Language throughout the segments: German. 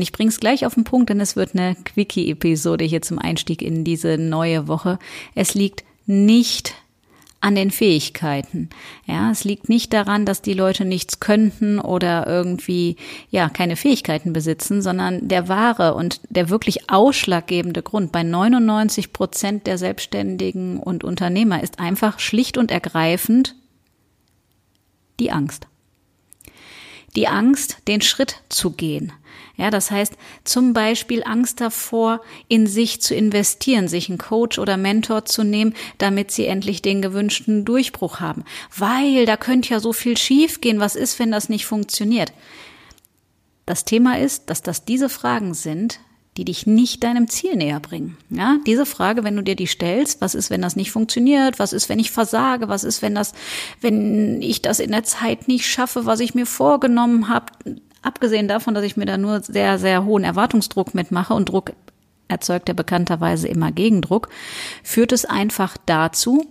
Und ich bring's gleich auf den Punkt, denn es wird eine Quickie-Episode hier zum Einstieg in diese neue Woche. Es liegt nicht an den Fähigkeiten. Ja, es liegt nicht daran, dass die Leute nichts könnten oder irgendwie, ja, keine Fähigkeiten besitzen, sondern der wahre und der wirklich ausschlaggebende Grund bei 99 Prozent der Selbstständigen und Unternehmer ist einfach schlicht und ergreifend die Angst. Die Angst, den Schritt zu gehen. Ja, das heißt zum Beispiel Angst davor, in sich zu investieren, sich einen Coach oder Mentor zu nehmen, damit sie endlich den gewünschten Durchbruch haben. Weil da könnte ja so viel schiefgehen. Was ist, wenn das nicht funktioniert? Das Thema ist, dass das diese Fragen sind, die dich nicht deinem Ziel näher bringen. Ja, diese Frage, wenn du dir die stellst, was ist, wenn das nicht funktioniert? Was ist, wenn ich versage? Was ist, wenn das, wenn ich das in der Zeit nicht schaffe, was ich mir vorgenommen habe? Abgesehen davon, dass ich mir da nur sehr, sehr hohen Erwartungsdruck mitmache und Druck erzeugt ja bekannterweise immer Gegendruck, führt es einfach dazu,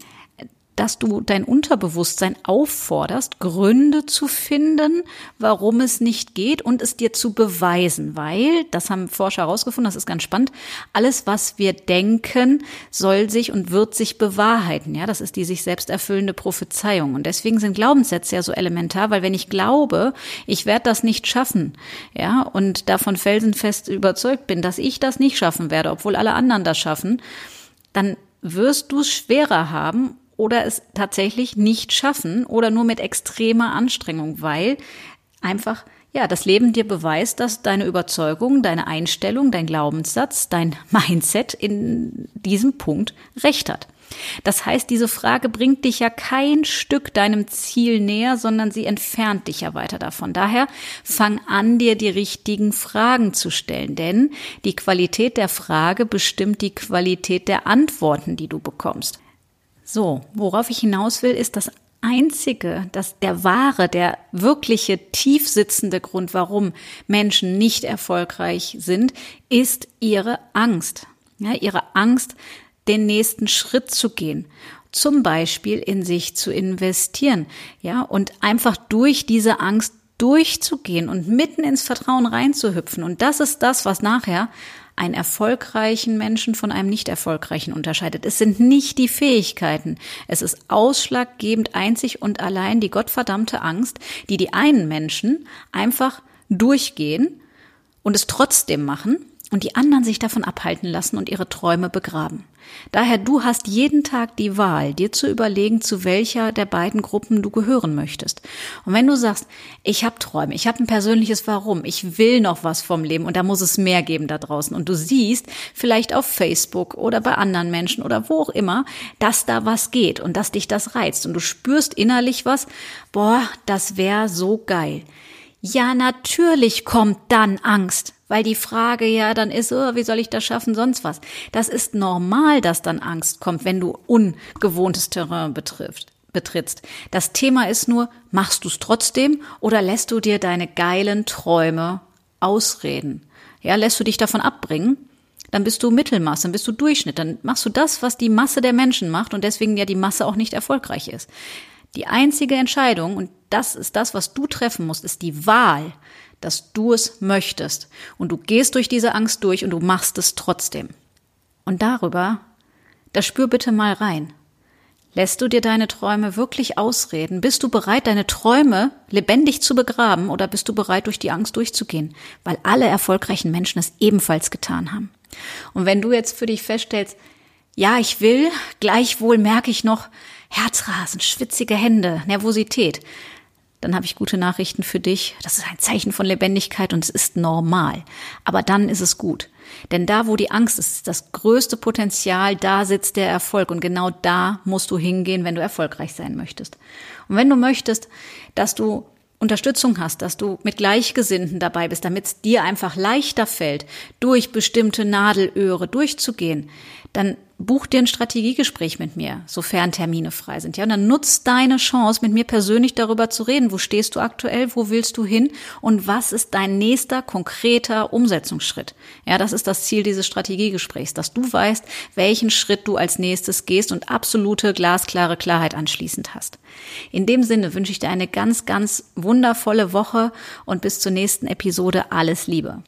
dass du dein Unterbewusstsein aufforderst, Gründe zu finden, warum es nicht geht und es dir zu beweisen, weil, das haben Forscher herausgefunden, das ist ganz spannend, alles, was wir denken, soll sich und wird sich bewahrheiten. Ja, das ist die sich selbst erfüllende Prophezeiung. Und deswegen sind Glaubenssätze ja so elementar, weil wenn ich glaube, ich werde das nicht schaffen, ja, und davon felsenfest überzeugt bin, dass ich das nicht schaffen werde, obwohl alle anderen das schaffen, dann wirst du es schwerer haben oder es tatsächlich nicht schaffen oder nur mit extremer Anstrengung, weil einfach ja, das Leben dir beweist, dass deine Überzeugung, deine Einstellung, dein Glaubenssatz, dein Mindset in diesem Punkt recht hat. Das heißt, diese Frage bringt dich ja kein Stück deinem Ziel näher, sondern sie entfernt dich ja weiter davon. Daher fang an, dir die richtigen Fragen zu stellen, denn die Qualität der Frage bestimmt die Qualität der Antworten, die du bekommst. So, worauf ich hinaus will, ist das einzige, dass der wahre, der wirkliche tief sitzende Grund, warum Menschen nicht erfolgreich sind, ist ihre Angst. Ja, ihre Angst, den nächsten Schritt zu gehen. Zum Beispiel in sich zu investieren. Ja, und einfach durch diese Angst durchzugehen und mitten ins Vertrauen reinzuhüpfen. Und das ist das, was nachher einen erfolgreichen Menschen von einem nicht erfolgreichen unterscheidet. Es sind nicht die Fähigkeiten. Es ist ausschlaggebend einzig und allein die gottverdammte Angst, die die einen Menschen einfach durchgehen und es trotzdem machen und die anderen sich davon abhalten lassen und ihre Träume begraben. Daher du hast jeden Tag die Wahl, dir zu überlegen, zu welcher der beiden Gruppen du gehören möchtest. Und wenn du sagst, ich habe Träume, ich habe ein persönliches Warum, ich will noch was vom Leben und da muss es mehr geben da draußen und du siehst vielleicht auf Facebook oder bei anderen Menschen oder wo auch immer, dass da was geht und dass dich das reizt und du spürst innerlich was, boah, das wäre so geil. Ja, natürlich kommt dann Angst weil die Frage ja dann ist, oh, wie soll ich das schaffen, sonst was. Das ist normal, dass dann Angst kommt, wenn du ungewohntes Terrain betrifft betrittst. Das Thema ist nur, machst du es trotzdem oder lässt du dir deine geilen Träume ausreden? Ja, lässt du dich davon abbringen? Dann bist du Mittelmaß, dann bist du Durchschnitt, dann machst du das, was die Masse der Menschen macht und deswegen ja die Masse auch nicht erfolgreich ist. Die einzige Entscheidung, und das ist das, was du treffen musst, ist die Wahl dass du es möchtest. Und du gehst durch diese Angst durch und du machst es trotzdem. Und darüber, da spür bitte mal rein. Lässt du dir deine Träume wirklich ausreden? Bist du bereit, deine Träume lebendig zu begraben oder bist du bereit, durch die Angst durchzugehen? Weil alle erfolgreichen Menschen es ebenfalls getan haben. Und wenn du jetzt für dich feststellst, ja, ich will, gleichwohl merke ich noch Herzrasen, schwitzige Hände, Nervosität, dann habe ich gute Nachrichten für dich. Das ist ein Zeichen von Lebendigkeit und es ist normal. Aber dann ist es gut. Denn da, wo die Angst ist, ist das größte Potenzial, da sitzt der Erfolg. Und genau da musst du hingehen, wenn du erfolgreich sein möchtest. Und wenn du möchtest, dass du Unterstützung hast, dass du mit Gleichgesinnten dabei bist, damit es dir einfach leichter fällt, durch bestimmte Nadelöhre durchzugehen, dann buch dir ein Strategiegespräch mit mir, sofern Termine frei sind. Ja, und dann nutzt deine Chance, mit mir persönlich darüber zu reden. Wo stehst du aktuell? Wo willst du hin? Und was ist dein nächster konkreter Umsetzungsschritt? Ja, das ist das Ziel dieses Strategiegesprächs, dass du weißt, welchen Schritt du als nächstes gehst und absolute glasklare Klarheit anschließend hast. In dem Sinne wünsche ich dir eine ganz, ganz wundervolle Woche und bis zur nächsten Episode alles Liebe.